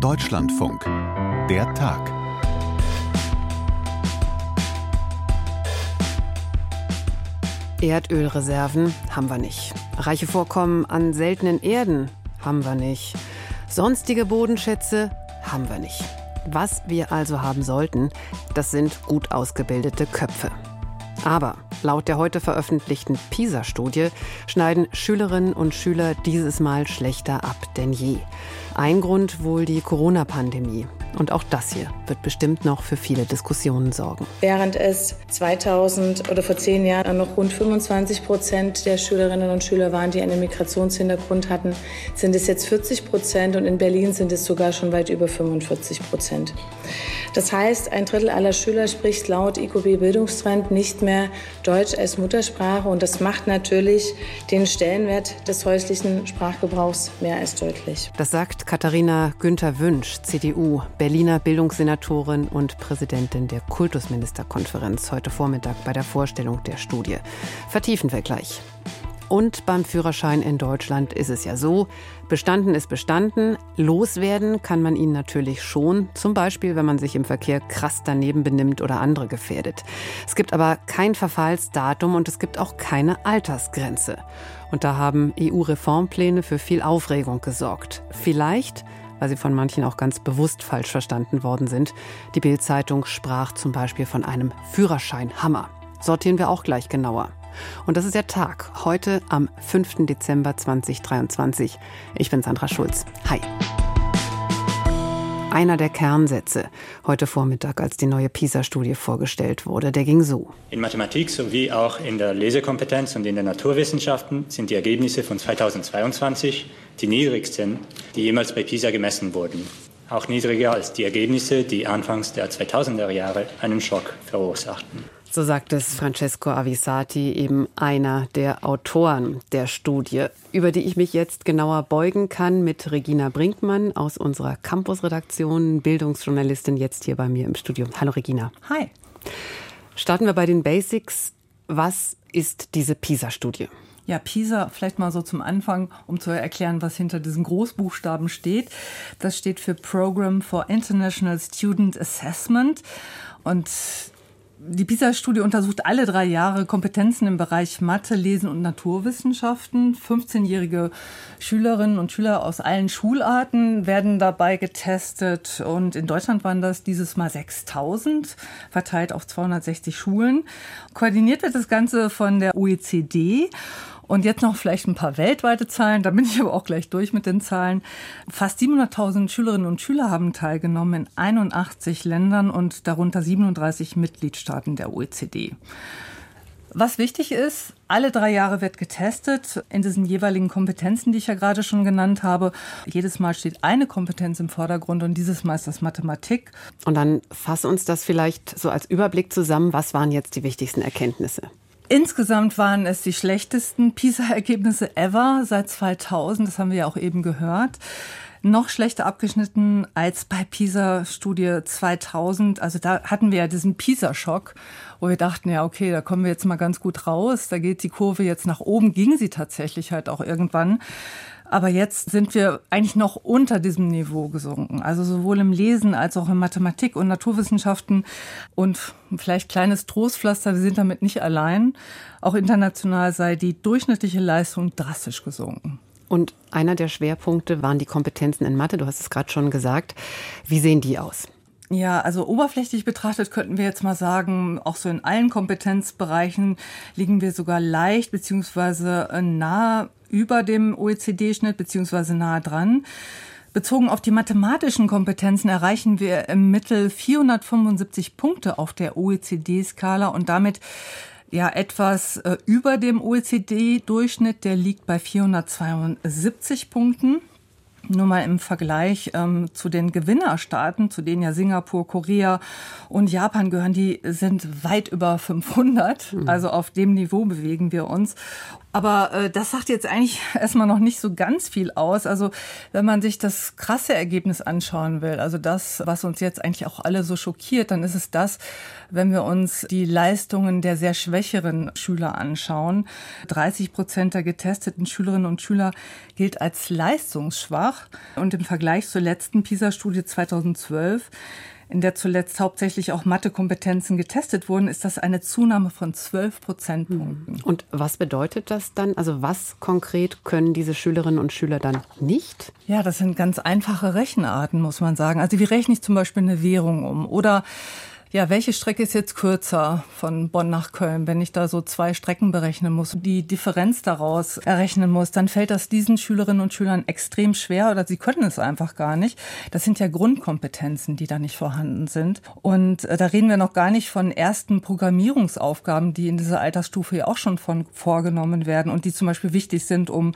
Deutschlandfunk. Der Tag. Erdölreserven haben wir nicht. Reiche Vorkommen an seltenen Erden haben wir nicht. Sonstige Bodenschätze haben wir nicht. Was wir also haben sollten, das sind gut ausgebildete Köpfe. Aber laut der heute veröffentlichten PISA-Studie schneiden Schülerinnen und Schüler dieses Mal schlechter ab denn je. Ein Grund wohl die Corona-Pandemie. Und auch das hier wird bestimmt noch für viele Diskussionen sorgen. Während es 2000 oder vor zehn Jahren noch rund 25 Prozent der Schülerinnen und Schüler waren, die einen Migrationshintergrund hatten, sind es jetzt 40 Prozent und in Berlin sind es sogar schon weit über 45 Prozent. Das heißt, ein Drittel aller Schüler spricht laut IQB Bildungstrend nicht mehr Deutsch als Muttersprache und das macht natürlich den Stellenwert des häuslichen Sprachgebrauchs mehr als deutlich. Das sagt Katharina Günther Wünsch, CDU, Berliner Bildungssenatorin und Präsidentin der Kultusministerkonferenz heute Vormittag bei der Vorstellung der Studie. Vertiefen wir gleich. Und beim Führerschein in Deutschland ist es ja so, bestanden ist bestanden, loswerden kann man ihn natürlich schon, zum Beispiel wenn man sich im Verkehr krass daneben benimmt oder andere gefährdet. Es gibt aber kein Verfallsdatum und es gibt auch keine Altersgrenze. Und da haben EU-Reformpläne für viel Aufregung gesorgt. Vielleicht weil sie von manchen auch ganz bewusst falsch verstanden worden sind. Die Bild-Zeitung sprach zum Beispiel von einem Führerscheinhammer. Sortieren wir auch gleich genauer. Und das ist der Tag, heute am 5. Dezember 2023. Ich bin Sandra Schulz. Hi. Einer der Kernsätze heute Vormittag, als die neue PISA-Studie vorgestellt wurde, der ging so. In Mathematik sowie auch in der Lesekompetenz und in den Naturwissenschaften sind die Ergebnisse von 2022 die niedrigsten, die jemals bei PISA gemessen wurden. Auch niedriger als die Ergebnisse, die anfangs der 2000er Jahre einen Schock verursachten. So sagt es Francesco Avisati, eben einer der Autoren der Studie, über die ich mich jetzt genauer beugen kann mit Regina Brinkmann aus unserer Campus-Redaktion, Bildungsjournalistin, jetzt hier bei mir im Studio. Hallo Regina. Hi. Starten wir bei den Basics. Was ist diese PISA-Studie? Ja, PISA, vielleicht mal so zum Anfang, um zu erklären, was hinter diesen Großbuchstaben steht. Das steht für Program for International Student Assessment. Und die PISA-Studie untersucht alle drei Jahre Kompetenzen im Bereich Mathe, Lesen und Naturwissenschaften. 15-jährige Schülerinnen und Schüler aus allen Schularten werden dabei getestet. Und in Deutschland waren das dieses Mal 6000, verteilt auf 260 Schulen. Koordiniert wird das Ganze von der OECD. Und jetzt noch vielleicht ein paar weltweite Zahlen, da bin ich aber auch gleich durch mit den Zahlen. Fast 700.000 Schülerinnen und Schüler haben teilgenommen in 81 Ländern und darunter 37 Mitgliedstaaten der OECD. Was wichtig ist, alle drei Jahre wird getestet in diesen jeweiligen Kompetenzen, die ich ja gerade schon genannt habe. Jedes Mal steht eine Kompetenz im Vordergrund und dieses Mal ist das Mathematik. Und dann fass uns das vielleicht so als Überblick zusammen. Was waren jetzt die wichtigsten Erkenntnisse? Insgesamt waren es die schlechtesten PISA-Ergebnisse ever seit 2000. Das haben wir ja auch eben gehört. Noch schlechter abgeschnitten als bei PISA-Studie 2000. Also da hatten wir ja diesen PISA-Schock, wo wir dachten, ja, okay, da kommen wir jetzt mal ganz gut raus. Da geht die Kurve jetzt nach oben. Ging sie tatsächlich halt auch irgendwann. Aber jetzt sind wir eigentlich noch unter diesem Niveau gesunken. Also sowohl im Lesen als auch in Mathematik und Naturwissenschaften. Und vielleicht kleines Trostpflaster, wir sind damit nicht allein. Auch international sei die durchschnittliche Leistung drastisch gesunken. Und einer der Schwerpunkte waren die Kompetenzen in Mathe. Du hast es gerade schon gesagt. Wie sehen die aus? Ja, also oberflächlich betrachtet könnten wir jetzt mal sagen, auch so in allen Kompetenzbereichen liegen wir sogar leicht beziehungsweise nah über dem OECD-Schnitt beziehungsweise nahe dran. Bezogen auf die mathematischen Kompetenzen erreichen wir im Mittel 475 Punkte auf der OECD-Skala und damit ja etwas äh, über dem OECD-Durchschnitt. Der liegt bei 472 Punkten. Nur mal im Vergleich ähm, zu den Gewinnerstaaten, zu denen ja Singapur, Korea und Japan gehören, die sind weit über 500. Mhm. Also auf dem Niveau bewegen wir uns. Aber äh, das sagt jetzt eigentlich erstmal noch nicht so ganz viel aus. Also wenn man sich das krasse Ergebnis anschauen will, also das, was uns jetzt eigentlich auch alle so schockiert, dann ist es das, wenn wir uns die Leistungen der sehr schwächeren Schüler anschauen. 30 Prozent der getesteten Schülerinnen und Schüler gilt als leistungsschwach. Fach. Und im Vergleich zur letzten PISA-Studie 2012 in der zuletzt hauptsächlich auch Mathekompetenzen getestet wurden, ist das eine Zunahme von 12 Prozentpunkten. Und was bedeutet das dann? Also was konkret können diese Schülerinnen und Schüler dann nicht? Ja, das sind ganz einfache Rechenarten, muss man sagen. Also wie rechne ich zum Beispiel eine Währung um? Oder ja, welche Strecke ist jetzt kürzer von Bonn nach Köln? Wenn ich da so zwei Strecken berechnen muss die Differenz daraus errechnen muss, dann fällt das diesen Schülerinnen und Schülern extrem schwer oder sie können es einfach gar nicht. Das sind ja Grundkompetenzen, die da nicht vorhanden sind. Und äh, da reden wir noch gar nicht von ersten Programmierungsaufgaben, die in dieser Altersstufe ja auch schon von vorgenommen werden und die zum Beispiel wichtig sind, um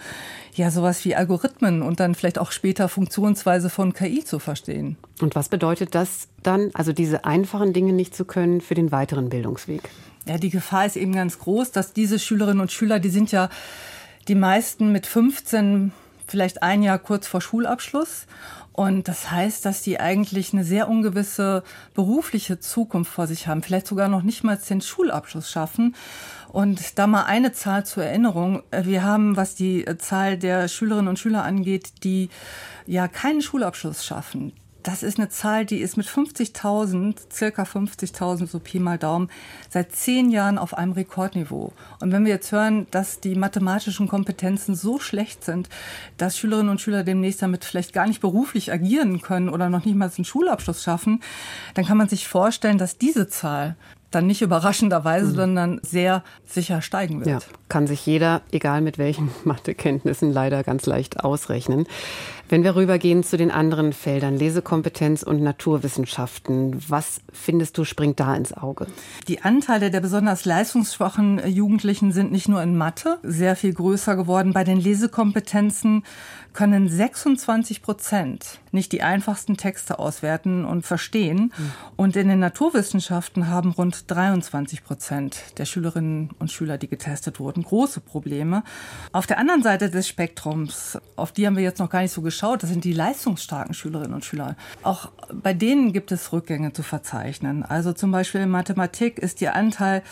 ja sowas wie Algorithmen und dann vielleicht auch später Funktionsweise von KI zu verstehen. Und was bedeutet das dann, also diese einfachen Dinge nicht zu können für den weiteren Bildungsweg? Ja, die Gefahr ist eben ganz groß, dass diese Schülerinnen und Schüler, die sind ja die meisten mit 15, vielleicht ein Jahr kurz vor Schulabschluss. Und das heißt, dass die eigentlich eine sehr ungewisse berufliche Zukunft vor sich haben, vielleicht sogar noch nicht mal den Schulabschluss schaffen. Und da mal eine Zahl zur Erinnerung. Wir haben, was die Zahl der Schülerinnen und Schüler angeht, die ja keinen Schulabschluss schaffen, das ist eine Zahl, die ist mit 50.000, circa 50.000, so Pi mal Daumen, seit zehn Jahren auf einem Rekordniveau. Und wenn wir jetzt hören, dass die mathematischen Kompetenzen so schlecht sind, dass Schülerinnen und Schüler demnächst damit vielleicht gar nicht beruflich agieren können oder noch nicht mal einen Schulabschluss schaffen, dann kann man sich vorstellen, dass diese Zahl dann nicht überraschenderweise, mhm. sondern sehr sicher steigen wird. Ja, kann sich jeder, egal mit welchen Mathekenntnissen, leider ganz leicht ausrechnen. Wenn wir rübergehen zu den anderen Feldern, Lesekompetenz und Naturwissenschaften, was findest du springt da ins Auge? Die Anteile der besonders leistungsschwachen Jugendlichen sind nicht nur in Mathe sehr viel größer geworden. Bei den Lesekompetenzen können 26 Prozent nicht die einfachsten Texte auswerten und verstehen. Mhm. Und in den Naturwissenschaften haben rund 23 Prozent der Schülerinnen und Schüler, die getestet wurden, große Probleme. Auf der anderen Seite des Spektrums, auf die haben wir jetzt noch gar nicht so geschaut, geschaut, das sind die leistungsstarken Schülerinnen und Schüler. Auch bei denen gibt es Rückgänge zu verzeichnen. Also zum Beispiel in Mathematik ist ihr Anteil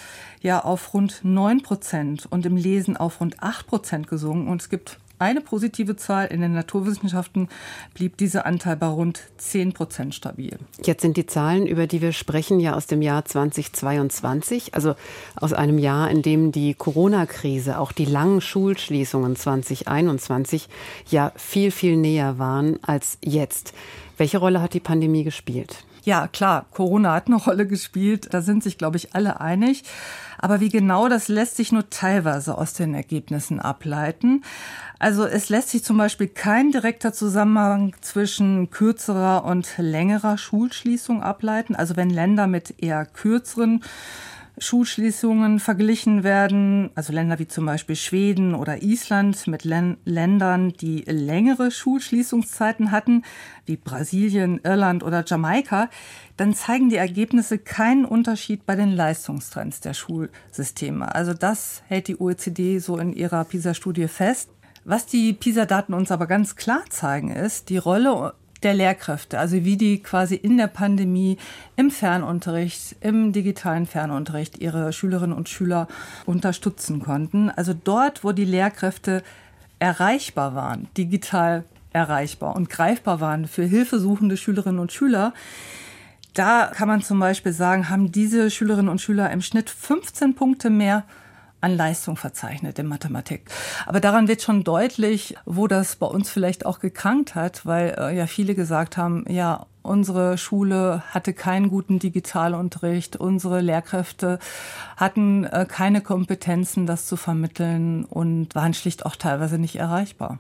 ja auf rund 9 Prozent und im Lesen auf rund 8 Prozent gesunken. Und es gibt eine positive Zahl. In den Naturwissenschaften blieb dieser Anteil bei rund 10 Prozent stabil. Jetzt sind die Zahlen, über die wir sprechen, ja aus dem Jahr 2022, also aus einem Jahr, in dem die Corona-Krise, auch die langen Schulschließungen 2021 ja viel, viel näher waren als jetzt. Welche Rolle hat die Pandemie gespielt? Ja, klar, Corona hat eine Rolle gespielt. Da sind sich, glaube ich, alle einig. Aber wie genau, das lässt sich nur teilweise aus den Ergebnissen ableiten. Also es lässt sich zum Beispiel kein direkter Zusammenhang zwischen kürzerer und längerer Schulschließung ableiten. Also wenn Länder mit eher kürzeren Schulschließungen verglichen werden, also Länder wie zum Beispiel Schweden oder Island mit Län Ländern, die längere Schulschließungszeiten hatten, wie Brasilien, Irland oder Jamaika, dann zeigen die Ergebnisse keinen Unterschied bei den Leistungstrends der Schulsysteme. Also das hält die OECD so in ihrer PISA-Studie fest. Was die PISA-Daten uns aber ganz klar zeigen, ist die Rolle der Lehrkräfte, also wie die quasi in der Pandemie im Fernunterricht, im digitalen Fernunterricht ihre Schülerinnen und Schüler unterstützen konnten. Also dort, wo die Lehrkräfte erreichbar waren, digital erreichbar und greifbar waren für hilfesuchende Schülerinnen und Schüler, da kann man zum Beispiel sagen, haben diese Schülerinnen und Schüler im Schnitt 15 Punkte mehr an Leistung verzeichnet in Mathematik. Aber daran wird schon deutlich, wo das bei uns vielleicht auch gekrankt hat, weil äh, ja viele gesagt haben, ja, unsere Schule hatte keinen guten Digitalunterricht, unsere Lehrkräfte hatten äh, keine Kompetenzen, das zu vermitteln und waren schlicht auch teilweise nicht erreichbar.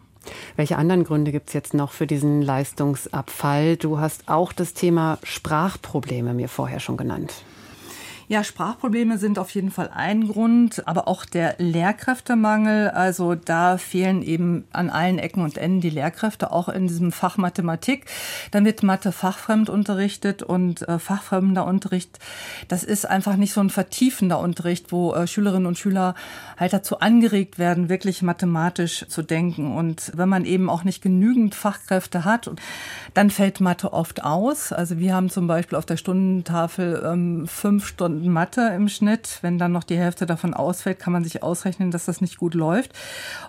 Welche anderen Gründe gibt es jetzt noch für diesen Leistungsabfall? Du hast auch das Thema Sprachprobleme mir vorher schon genannt. Ja, Sprachprobleme sind auf jeden Fall ein Grund, aber auch der Lehrkräftemangel. Also da fehlen eben an allen Ecken und Enden die Lehrkräfte, auch in diesem Fach Mathematik. Dann wird Mathe fachfremd unterrichtet und äh, fachfremder Unterricht, das ist einfach nicht so ein vertiefender Unterricht, wo äh, Schülerinnen und Schüler halt dazu angeregt werden, wirklich mathematisch zu denken. Und wenn man eben auch nicht genügend Fachkräfte hat, dann fällt Mathe oft aus. Also wir haben zum Beispiel auf der Stundentafel ähm, fünf Stunden und Mathe im Schnitt. Wenn dann noch die Hälfte davon ausfällt, kann man sich ausrechnen, dass das nicht gut läuft.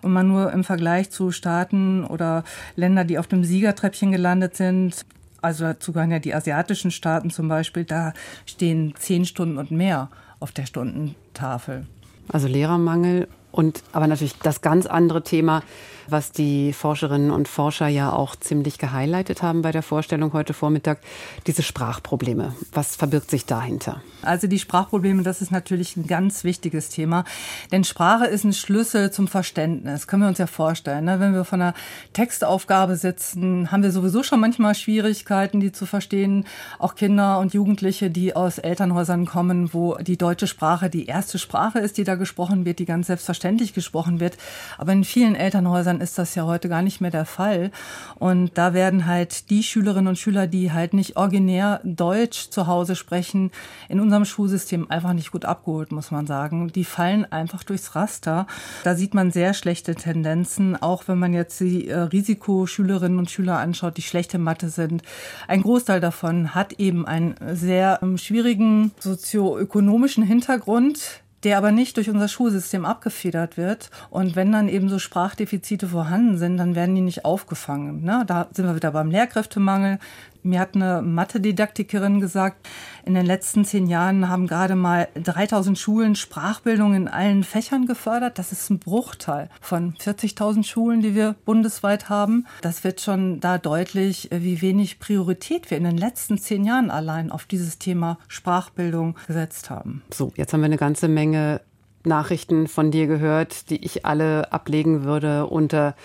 Und man nur im Vergleich zu Staaten oder Länder, die auf dem Siegertreppchen gelandet sind, also dazu gehören ja die asiatischen Staaten zum Beispiel, da stehen zehn Stunden und mehr auf der Stundentafel. Also Lehrermangel und aber natürlich das ganz andere Thema, was die Forscherinnen und Forscher ja auch ziemlich gehighlightet haben bei der Vorstellung heute Vormittag, diese Sprachprobleme. Was verbirgt sich dahinter? Also die Sprachprobleme, das ist natürlich ein ganz wichtiges Thema. Denn Sprache ist ein Schlüssel zum Verständnis. Können wir uns ja vorstellen. Ne? Wenn wir von einer Textaufgabe sitzen, haben wir sowieso schon manchmal Schwierigkeiten, die zu verstehen. Auch Kinder und Jugendliche, die aus Elternhäusern kommen, wo die deutsche Sprache die erste Sprache ist, die da gesprochen wird, die ganz selbstverständlich gesprochen wird. Aber in vielen Elternhäusern ist das ja heute gar nicht mehr der Fall. Und da werden halt die Schülerinnen und Schüler, die halt nicht originär Deutsch zu Hause sprechen, in unserem Schulsystem einfach nicht gut abgeholt, muss man sagen. Die fallen einfach durchs Raster. Da sieht man sehr schlechte Tendenzen, auch wenn man jetzt die äh, Risikoschülerinnen und Schüler anschaut, die schlechte Mathe sind. Ein Großteil davon hat eben einen sehr ähm, schwierigen sozioökonomischen Hintergrund der aber nicht durch unser Schulsystem abgefedert wird. Und wenn dann eben so Sprachdefizite vorhanden sind, dann werden die nicht aufgefangen. Ne? Da sind wir wieder beim Lehrkräftemangel. Mir hat eine Mathedidaktikerin gesagt, in den letzten zehn Jahren haben gerade mal 3000 Schulen Sprachbildung in allen Fächern gefördert. Das ist ein Bruchteil von 40.000 Schulen, die wir bundesweit haben. Das wird schon da deutlich, wie wenig Priorität wir in den letzten zehn Jahren allein auf dieses Thema Sprachbildung gesetzt haben. So, jetzt haben wir eine ganze Menge Nachrichten von dir gehört, die ich alle ablegen würde unter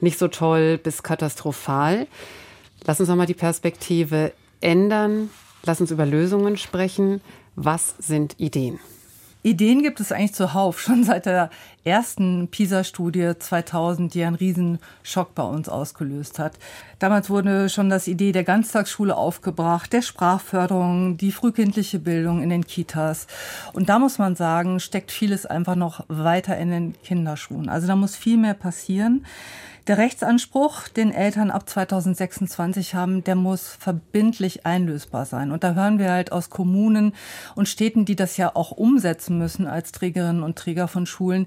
nicht so toll bis katastrophal. Lass uns nochmal die Perspektive ändern. Lass uns über Lösungen sprechen. Was sind Ideen? Ideen gibt es eigentlich zuhauf, schon seit der ersten PISA-Studie 2000, die einen riesen Schock bei uns ausgelöst hat. Damals wurde schon das Idee der Ganztagsschule aufgebracht, der Sprachförderung, die frühkindliche Bildung in den Kitas. Und da muss man sagen, steckt vieles einfach noch weiter in den Kinderschuhen. Also da muss viel mehr passieren. Der Rechtsanspruch, den Eltern ab 2026 haben, der muss verbindlich einlösbar sein. Und da hören wir halt aus Kommunen und Städten, die das ja auch umsetzen müssen als Trägerinnen und Träger von Schulen,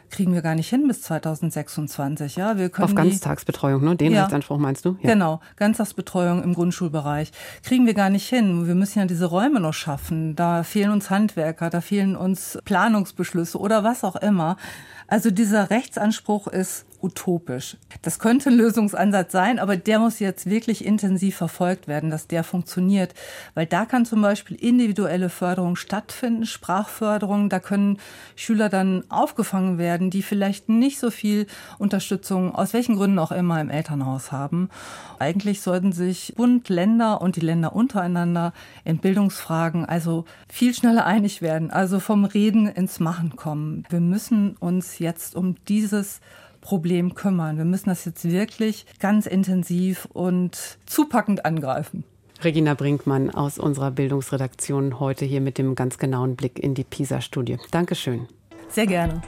kriegen wir gar nicht hin bis 2026. Ja, wir können Auf Ganztagsbetreuung, ne? Den ja, Rechtsanspruch meinst du? Ja. Genau, Ganztagsbetreuung im Grundschulbereich. Kriegen wir gar nicht hin. Wir müssen ja diese Räume noch schaffen. Da fehlen uns Handwerker, da fehlen uns Planungsbeschlüsse oder was auch immer. Also dieser Rechtsanspruch ist utopisch. Das könnte ein Lösungsansatz sein, aber der muss jetzt wirklich intensiv verfolgt werden, dass der funktioniert. Weil da kann zum Beispiel individuelle Förderung stattfinden, Sprachförderung. Da können Schüler dann aufgefangen werden, die vielleicht nicht so viel Unterstützung, aus welchen Gründen auch immer, im Elternhaus haben. Eigentlich sollten sich Bund, Länder und die Länder untereinander in Bildungsfragen also viel schneller einig werden, also vom Reden ins Machen kommen. Wir müssen uns jetzt um dieses Problem kümmern. Wir müssen das jetzt wirklich ganz intensiv und zupackend angreifen. Regina Brinkmann aus unserer Bildungsredaktion heute hier mit dem ganz genauen Blick in die PISA-Studie. Dankeschön. Sehr gerne.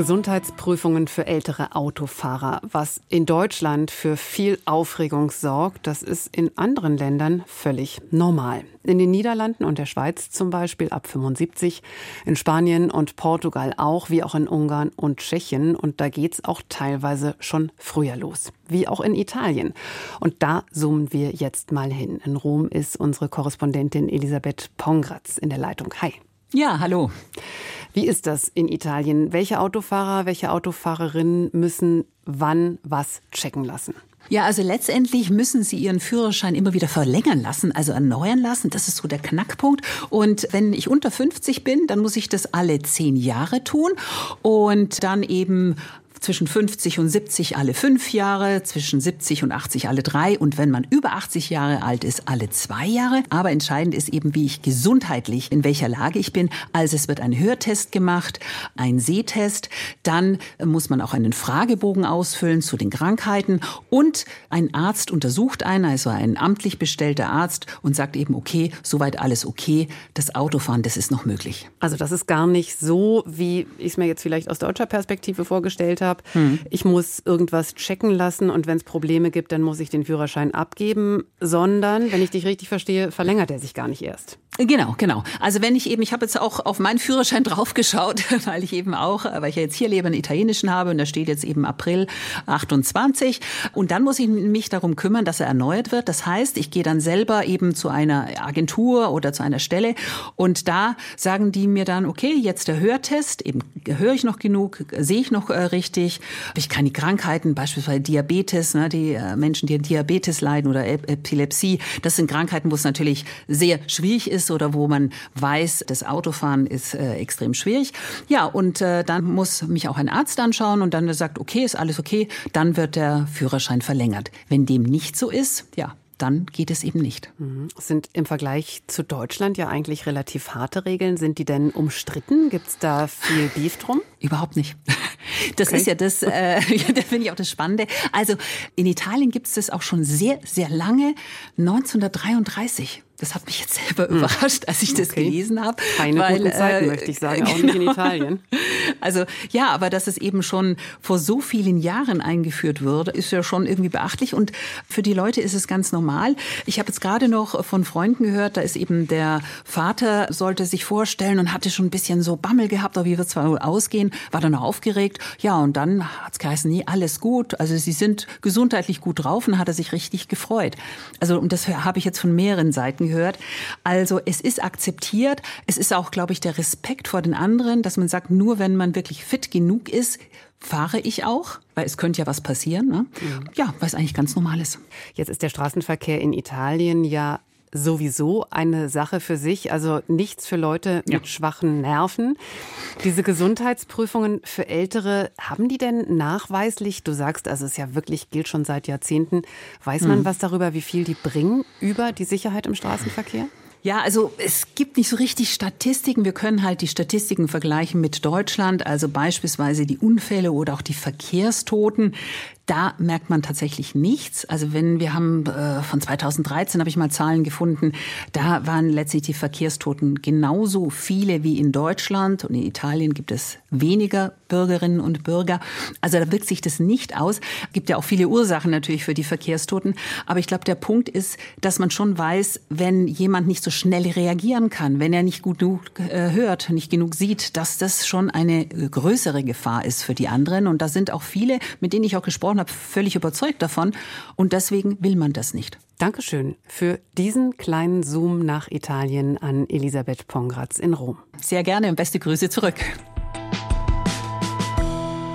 Gesundheitsprüfungen für ältere Autofahrer. Was in Deutschland für viel Aufregung sorgt, das ist in anderen Ländern völlig normal. In den Niederlanden und der Schweiz zum Beispiel ab 75, in Spanien und Portugal auch, wie auch in Ungarn und Tschechien. Und da geht's auch teilweise schon früher los, wie auch in Italien. Und da zoomen wir jetzt mal hin. In Rom ist unsere Korrespondentin Elisabeth Pongratz in der Leitung. Hi. Ja, hallo. Wie ist das in Italien? Welche Autofahrer, welche Autofahrerinnen müssen wann was checken lassen? Ja, also letztendlich müssen Sie Ihren Führerschein immer wieder verlängern lassen, also erneuern lassen. Das ist so der Knackpunkt. Und wenn ich unter 50 bin, dann muss ich das alle zehn Jahre tun und dann eben zwischen 50 und 70 alle fünf Jahre, zwischen 70 und 80 alle drei und wenn man über 80 Jahre alt ist, alle zwei Jahre. Aber entscheidend ist eben, wie ich gesundheitlich, in welcher Lage ich bin. Also es wird ein Hörtest gemacht, ein Sehtest, dann muss man auch einen Fragebogen ausfüllen zu den Krankheiten und ein Arzt untersucht einen, also ein amtlich bestellter Arzt und sagt eben, okay, soweit alles okay, das Autofahren, das ist noch möglich. Also das ist gar nicht so, wie ich es mir jetzt vielleicht aus deutscher Perspektive vorgestellt habe habe. Hm. Ich muss irgendwas checken lassen und wenn es Probleme gibt, dann muss ich den Führerschein abgeben, sondern, wenn ich dich richtig verstehe, verlängert er sich gar nicht erst. Genau, genau. Also wenn ich eben, ich habe jetzt auch auf meinen Führerschein draufgeschaut, weil ich eben auch, weil ich ja jetzt hier lebe, einen italienischen habe und da steht jetzt eben April 28 und dann muss ich mich darum kümmern, dass er erneuert wird. Das heißt, ich gehe dann selber eben zu einer Agentur oder zu einer Stelle und da sagen die mir dann, okay, jetzt der Hörtest, eben höre ich noch genug, sehe ich noch äh, richtig, habe ich keine Krankheiten, beispielsweise Diabetes, ne, die äh, Menschen, die an Diabetes leiden oder Epilepsie, das sind Krankheiten, wo es natürlich sehr schwierig ist oder wo man weiß, das Autofahren ist äh, extrem schwierig. Ja, und äh, dann muss mich auch ein Arzt anschauen und dann sagt, okay, ist alles okay, dann wird der Führerschein verlängert. Wenn dem nicht so ist, ja, dann geht es eben nicht. Mhm. Sind im Vergleich zu Deutschland ja eigentlich relativ harte Regeln. Sind die denn umstritten? Gibt es da viel Beef drum? Überhaupt nicht. Das okay. ist ja das, äh, das finde ich auch das Spannende. Also in Italien gibt es das auch schon sehr, sehr lange, 1933. Das hat mich jetzt selber hm. überrascht, als ich das okay. gelesen habe. Keine weil, guten Zeiten, äh, möchte ich sagen, auch genau. nicht in genau. Italien. Also ja, aber dass es eben schon vor so vielen Jahren eingeführt wurde, ist ja schon irgendwie beachtlich. Und für die Leute ist es ganz normal. Ich habe jetzt gerade noch von Freunden gehört, da ist eben der Vater, sollte sich vorstellen und hatte schon ein bisschen so Bammel gehabt, aber wie wird es wohl ausgehen, war dann auch aufgeregt. Ja, und dann hat es geheißen, nee, alles gut. Also sie sind gesundheitlich gut drauf und hat er sich richtig gefreut. Also und das habe ich jetzt von mehreren Seiten gehört. Also es ist akzeptiert. Es ist auch, glaube ich, der Respekt vor den anderen, dass man sagt, nur wenn man wirklich fit genug ist, fahre ich auch, weil es könnte ja was passieren. Ne? Mhm. Ja, weil es eigentlich ganz normal ist. Jetzt ist der Straßenverkehr in Italien ja sowieso eine Sache für sich, also nichts für Leute ja. mit schwachen Nerven. Diese Gesundheitsprüfungen für Ältere, haben die denn nachweislich, du sagst, also es ja wirklich gilt schon seit Jahrzehnten, weiß man mhm. was darüber, wie viel die bringen über die Sicherheit im Straßenverkehr? Ja, also es gibt nicht so richtig Statistiken. Wir können halt die Statistiken vergleichen mit Deutschland, also beispielsweise die Unfälle oder auch die Verkehrstoten da merkt man tatsächlich nichts. Also wenn wir haben äh, von 2013 habe ich mal Zahlen gefunden, da waren letztlich die Verkehrstoten genauso viele wie in Deutschland und in Italien gibt es weniger Bürgerinnen und Bürger. Also da wirkt sich das nicht aus. Gibt ja auch viele Ursachen natürlich für die Verkehrstoten, aber ich glaube der Punkt ist, dass man schon weiß, wenn jemand nicht so schnell reagieren kann, wenn er nicht gut genug äh, hört, nicht genug sieht, dass das schon eine größere Gefahr ist für die anderen und da sind auch viele, mit denen ich auch gesprochen habe, völlig überzeugt davon. Und deswegen will man das nicht. Dankeschön für diesen kleinen Zoom nach Italien an Elisabeth Pongratz in Rom. Sehr gerne und beste Grüße zurück.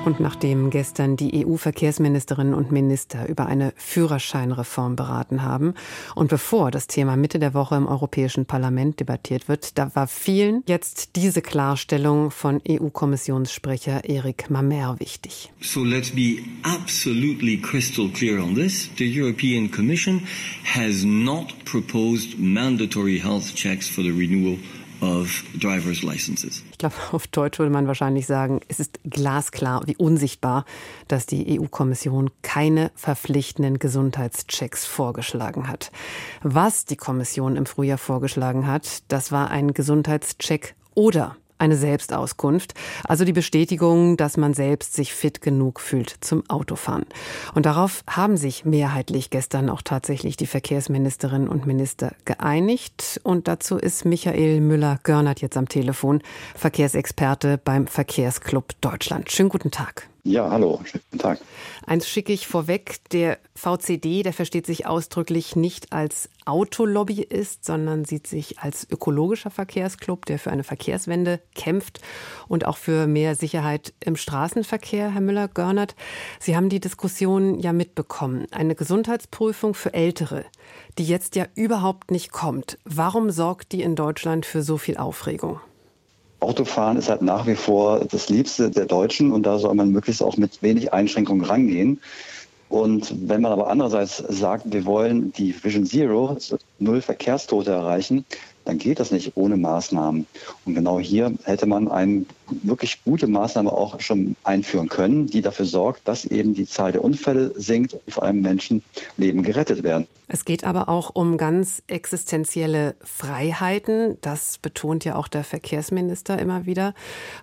Und nachdem gestern die EU-Verkehrsministerinnen und Minister über eine Führerscheinreform beraten haben und bevor das Thema Mitte der Woche im Europäischen Parlament debattiert wird, da war vielen jetzt diese Klarstellung von EU-Kommissionssprecher Erik Mamer wichtig. So let's be absolutely crystal clear on this. The European Commission has not proposed mandatory health checks for the renewal. Ich glaube, auf Deutsch würde man wahrscheinlich sagen, es ist glasklar, wie unsichtbar, dass die EU-Kommission keine verpflichtenden Gesundheitschecks vorgeschlagen hat. Was die Kommission im Frühjahr vorgeschlagen hat, das war ein Gesundheitscheck oder eine Selbstauskunft, also die Bestätigung, dass man selbst sich fit genug fühlt zum Autofahren. Und darauf haben sich mehrheitlich gestern auch tatsächlich die Verkehrsministerinnen und Minister geeinigt. Und dazu ist Michael Müller-Görnert jetzt am Telefon, Verkehrsexperte beim Verkehrsclub Deutschland. Schönen guten Tag. Ja, hallo, guten Tag. Eins schicke ich vorweg, der VCD, der versteht sich ausdrücklich nicht als Autolobbyist, sondern sieht sich als ökologischer Verkehrsclub, der für eine Verkehrswende kämpft und auch für mehr Sicherheit im Straßenverkehr, Herr Müller-Görnert. Sie haben die Diskussion ja mitbekommen. Eine Gesundheitsprüfung für Ältere, die jetzt ja überhaupt nicht kommt. Warum sorgt die in Deutschland für so viel Aufregung? Autofahren ist halt nach wie vor das Liebste der Deutschen und da soll man möglichst auch mit wenig Einschränkungen rangehen. Und wenn man aber andererseits sagt, wir wollen die Vision Zero, also null Verkehrstote erreichen, dann geht das nicht ohne Maßnahmen. Und genau hier hätte man eine wirklich gute Maßnahme auch schon einführen können, die dafür sorgt, dass eben die Zahl der Unfälle sinkt und vor allem Menschenleben gerettet werden. Es geht aber auch um ganz existenzielle Freiheiten. Das betont ja auch der Verkehrsminister immer wieder,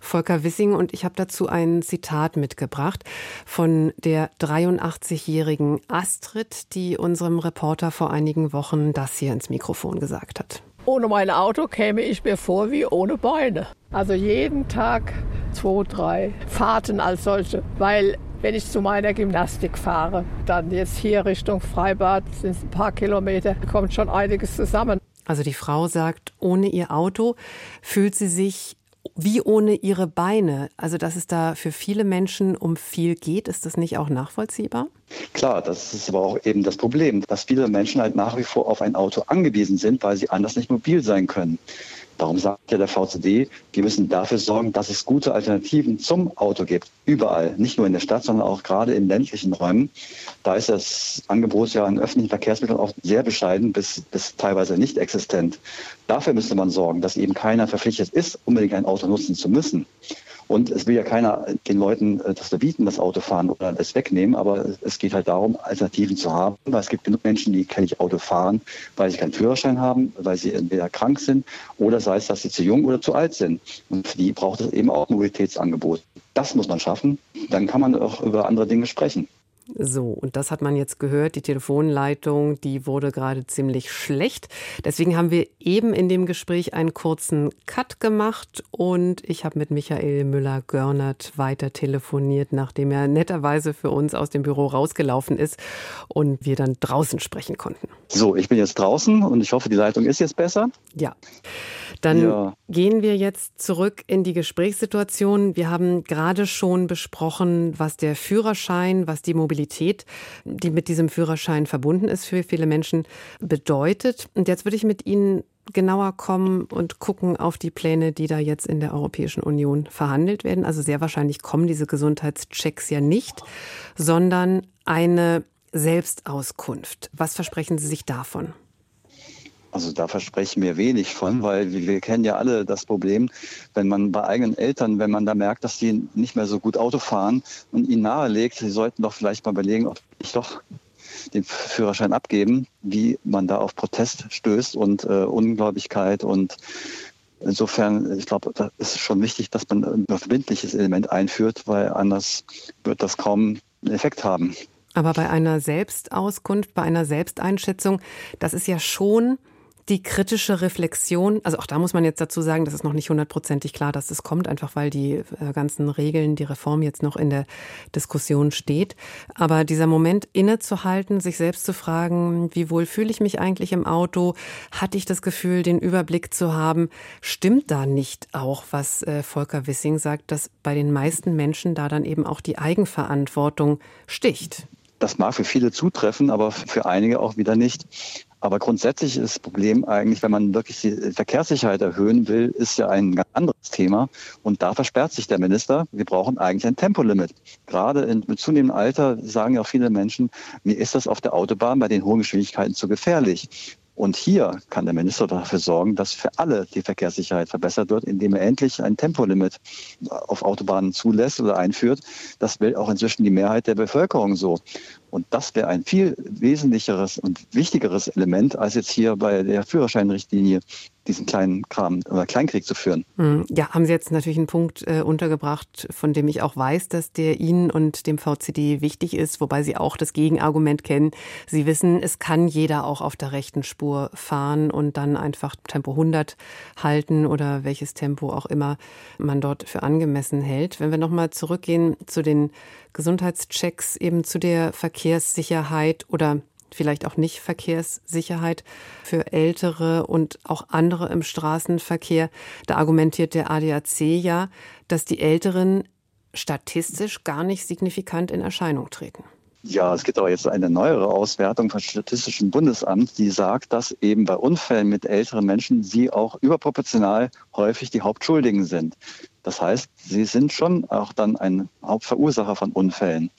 Volker Wissing. Und ich habe dazu ein Zitat mitgebracht von der 83-jährigen Astrid, die unserem Reporter vor einigen Wochen das hier ins Mikrofon gesagt hat. Ohne mein Auto käme ich mir vor wie ohne Beine. Also jeden Tag zwei, drei Fahrten als solche, weil wenn ich zu meiner Gymnastik fahre, dann jetzt hier Richtung Freibad sind es ein paar Kilometer, kommt schon einiges zusammen. Also die Frau sagt, ohne ihr Auto fühlt sie sich wie ohne ihre Beine. Also dass es da für viele Menschen um viel geht, ist das nicht auch nachvollziehbar? Klar, das ist aber auch eben das Problem, dass viele Menschen halt nach wie vor auf ein Auto angewiesen sind, weil sie anders nicht mobil sein können. Darum sagt ja der VCD, wir müssen dafür sorgen, dass es gute Alternativen zum Auto gibt. Überall. Nicht nur in der Stadt, sondern auch gerade in ländlichen Räumen. Da ist das Angebot ja an öffentlichen Verkehrsmitteln auch sehr bescheiden bis, bis teilweise nicht existent. Dafür müsste man sorgen, dass eben keiner verpflichtet ist, unbedingt ein Auto nutzen zu müssen. Und es will ja keiner den Leuten äh, das verbieten, das Auto fahren oder es wegnehmen, aber es geht halt darum, Alternativen zu haben, weil es gibt genug Menschen, die kann ich Auto fahren, weil sie keinen Führerschein haben, weil sie entweder krank sind oder sei es, dass sie zu jung oder zu alt sind. Und für die braucht es eben auch Mobilitätsangebot. Das muss man schaffen. Dann kann man auch über andere Dinge sprechen. So, und das hat man jetzt gehört. Die Telefonleitung, die wurde gerade ziemlich schlecht. Deswegen haben wir eben in dem Gespräch einen kurzen Cut gemacht und ich habe mit Michael Müller-Görnert weiter telefoniert, nachdem er netterweise für uns aus dem Büro rausgelaufen ist und wir dann draußen sprechen konnten. So, ich bin jetzt draußen und ich hoffe, die Leitung ist jetzt besser. Ja. Dann ja. gehen wir jetzt zurück in die Gesprächssituation. Wir haben gerade schon besprochen, was der Führerschein, was die Mobilität, die mit diesem Führerschein verbunden ist, für viele Menschen bedeutet. Und jetzt würde ich mit Ihnen genauer kommen und gucken auf die Pläne, die da jetzt in der Europäischen Union verhandelt werden. Also sehr wahrscheinlich kommen diese Gesundheitschecks ja nicht, sondern eine Selbstauskunft. Was versprechen Sie sich davon? Also da verspreche ich mir wenig von, weil wir, wir, kennen ja alle das Problem, wenn man bei eigenen Eltern, wenn man da merkt, dass die nicht mehr so gut Auto fahren und ihnen nahelegt, sie sollten doch vielleicht mal überlegen, ob ich doch den Führerschein abgeben, wie man da auf Protest stößt und äh, Ungläubigkeit und Insofern, ich glaube, da ist schon wichtig, dass man ein verbindliches Element einführt, weil anders wird das kaum einen Effekt haben. Aber bei einer Selbstauskunft, bei einer Selbsteinschätzung, das ist ja schon die kritische Reflexion, also auch da muss man jetzt dazu sagen, das ist noch nicht hundertprozentig klar, dass es kommt, einfach weil die äh, ganzen Regeln, die Reform jetzt noch in der Diskussion steht. Aber dieser Moment innezuhalten, sich selbst zu fragen, wie wohl fühle ich mich eigentlich im Auto? Hatte ich das Gefühl, den Überblick zu haben? Stimmt da nicht auch, was äh, Volker Wissing sagt, dass bei den meisten Menschen da dann eben auch die Eigenverantwortung sticht? Das mag für viele zutreffen, aber für einige auch wieder nicht. Aber grundsätzlich ist das Problem eigentlich, wenn man wirklich die Verkehrssicherheit erhöhen will, ist ja ein ganz anderes Thema. Und da versperrt sich der Minister. Wir brauchen eigentlich ein Tempolimit. Gerade in, mit zunehmendem Alter sagen ja auch viele Menschen, mir ist das auf der Autobahn bei den hohen Geschwindigkeiten zu gefährlich. Und hier kann der Minister dafür sorgen, dass für alle die Verkehrssicherheit verbessert wird, indem er endlich ein Tempolimit auf Autobahnen zulässt oder einführt. Das will auch inzwischen die Mehrheit der Bevölkerung so. Und das wäre ein viel wesentlicheres und wichtigeres Element, als jetzt hier bei der Führerscheinrichtlinie diesen kleinen Kram oder Kleinkrieg zu führen. Hm, ja, haben Sie jetzt natürlich einen Punkt äh, untergebracht, von dem ich auch weiß, dass der Ihnen und dem VCD wichtig ist, wobei Sie auch das Gegenargument kennen. Sie wissen, es kann jeder auch auf der rechten Spur fahren und dann einfach Tempo 100 halten oder welches Tempo auch immer man dort für angemessen hält. Wenn wir nochmal zurückgehen zu den Gesundheitschecks eben zu der Verkehrssicherheit oder vielleicht auch nicht Verkehrssicherheit für Ältere und auch andere im Straßenverkehr. Da argumentiert der ADAC ja, dass die Älteren statistisch gar nicht signifikant in Erscheinung treten. Ja, es gibt aber jetzt eine neuere Auswertung vom Statistischen Bundesamt, die sagt, dass eben bei Unfällen mit älteren Menschen sie auch überproportional häufig die Hauptschuldigen sind. Das heißt, sie sind schon auch dann ein Hauptverursacher von Unfällen.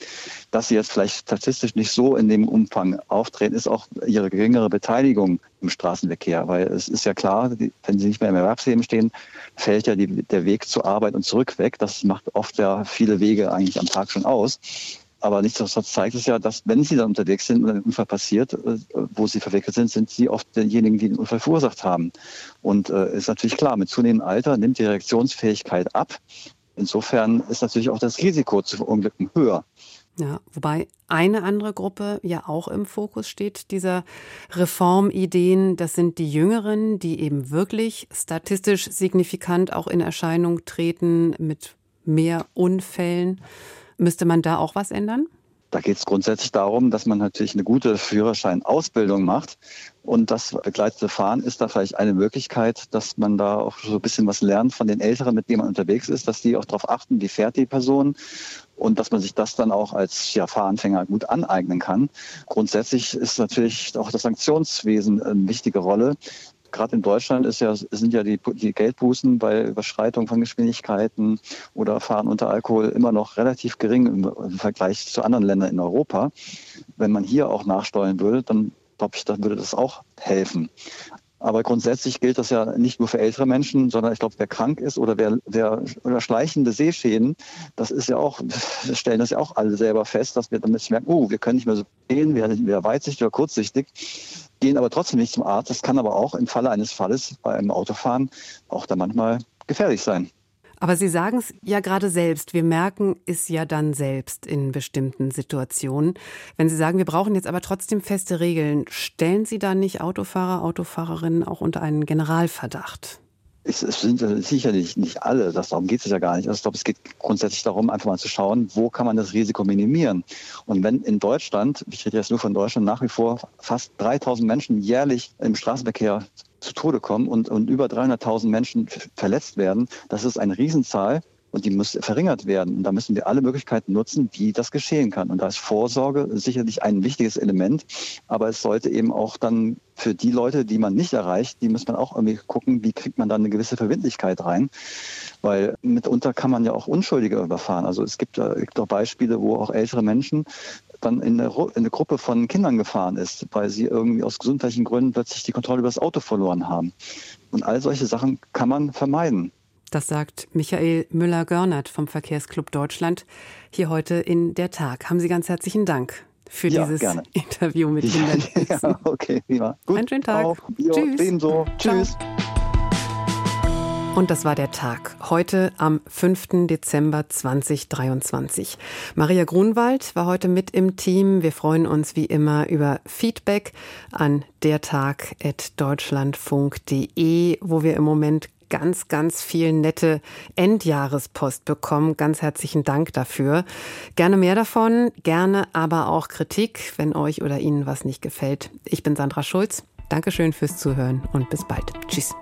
Dass sie jetzt vielleicht statistisch nicht so in dem Umfang auftreten, ist auch ihre geringere Beteiligung im Straßenverkehr. Weil es ist ja klar, wenn sie nicht mehr im Erwerbsleben stehen, fällt ja die, der Weg zur Arbeit und zurück weg. Das macht oft ja viele Wege eigentlich am Tag schon aus. Aber nichtsdestotrotz zeigt es ja, dass wenn sie dann unterwegs sind und ein Unfall passiert, äh, wo sie verwickelt sind, sind sie oft diejenigen, die den Unfall verursacht haben. Und äh, ist natürlich klar, mit zunehmendem Alter nimmt die Reaktionsfähigkeit ab. Insofern ist natürlich auch das Risiko zu verunglücken höher. Ja, wobei eine andere Gruppe ja auch im Fokus steht, dieser Reformideen. Das sind die Jüngeren, die eben wirklich statistisch signifikant auch in Erscheinung treten mit mehr Unfällen. Müsste man da auch was ändern? Da geht es grundsätzlich darum, dass man natürlich eine gute Führerscheinausbildung macht. Und das begleitete Fahren ist da vielleicht eine Möglichkeit, dass man da auch so ein bisschen was lernt von den Älteren, mit denen man unterwegs ist, dass die auch darauf achten, wie fährt die Person und dass man sich das dann auch als ja, Fahranfänger gut aneignen kann. Grundsätzlich ist natürlich auch das Sanktionswesen eine wichtige Rolle gerade in Deutschland ist ja, sind ja die, die Geldbußen bei Überschreitung von Geschwindigkeiten oder Fahren unter Alkohol immer noch relativ gering im, im Vergleich zu anderen Ländern in Europa. Wenn man hier auch nachsteuern würde, dann glaube ich, dann würde das auch helfen. Aber grundsätzlich gilt das ja nicht nur für ältere Menschen, sondern ich glaube, wer krank ist oder wer, wer oder schleichende Sehschäden, das ist ja auch, wir stellen das ja auch alle selber fest, dass wir damit merken, oh, wir können nicht mehr so sehen, wir sind wieder weitsichtig oder kurzsichtig gehen aber trotzdem nicht zum Arzt. Das kann aber auch im Falle eines Falles bei einem Autofahren auch da manchmal gefährlich sein. Aber Sie sagen es ja gerade selbst. Wir merken es ja dann selbst in bestimmten Situationen. Wenn Sie sagen, wir brauchen jetzt aber trotzdem feste Regeln, stellen Sie da nicht Autofahrer, Autofahrerinnen auch unter einen Generalverdacht? Es, sind sicherlich nicht alle, das, darum geht es ja gar nicht. Also ich glaube, es geht grundsätzlich darum, einfach mal zu schauen, wo kann man das Risiko minimieren. Und wenn in Deutschland, ich rede jetzt nur von Deutschland, nach wie vor fast 3000 Menschen jährlich im Straßenverkehr zu Tode kommen und, und über 300.000 Menschen verletzt werden, das ist eine Riesenzahl und die muss verringert werden. Und da müssen wir alle Möglichkeiten nutzen, wie das geschehen kann. Und da ist Vorsorge sicherlich ein wichtiges Element, aber es sollte eben auch dann für die Leute, die man nicht erreicht, die muss man auch irgendwie gucken, wie kriegt man da eine gewisse Verbindlichkeit rein. Weil mitunter kann man ja auch Unschuldige überfahren. Also es gibt, äh, auch Beispiele, wo auch ältere Menschen dann in eine, in eine, Gruppe von Kindern gefahren ist, weil sie irgendwie aus gesundheitlichen Gründen plötzlich die Kontrolle über das Auto verloren haben. Und all solche Sachen kann man vermeiden. Das sagt Michael Müller-Görnert vom Verkehrsclub Deutschland hier heute in der Tag. Haben Sie ganz herzlichen Dank für ja, dieses gerne. Interview mit Ihnen. Ja, okay, prima. Gut. Einen schönen Tag. Auch. Jo, Tschüss. Ebenso. Tschüss. Und das war der Tag. Heute am 5. Dezember 2023. Maria Grunwald war heute mit im Team. Wir freuen uns wie immer über Feedback an dertag.deutschlandfunk.de, wo wir im Moment ganz, ganz viel nette Endjahrespost bekommen. Ganz herzlichen Dank dafür. Gerne mehr davon, gerne aber auch Kritik, wenn euch oder Ihnen was nicht gefällt. Ich bin Sandra Schulz. Dankeschön fürs Zuhören und bis bald. Tschüss.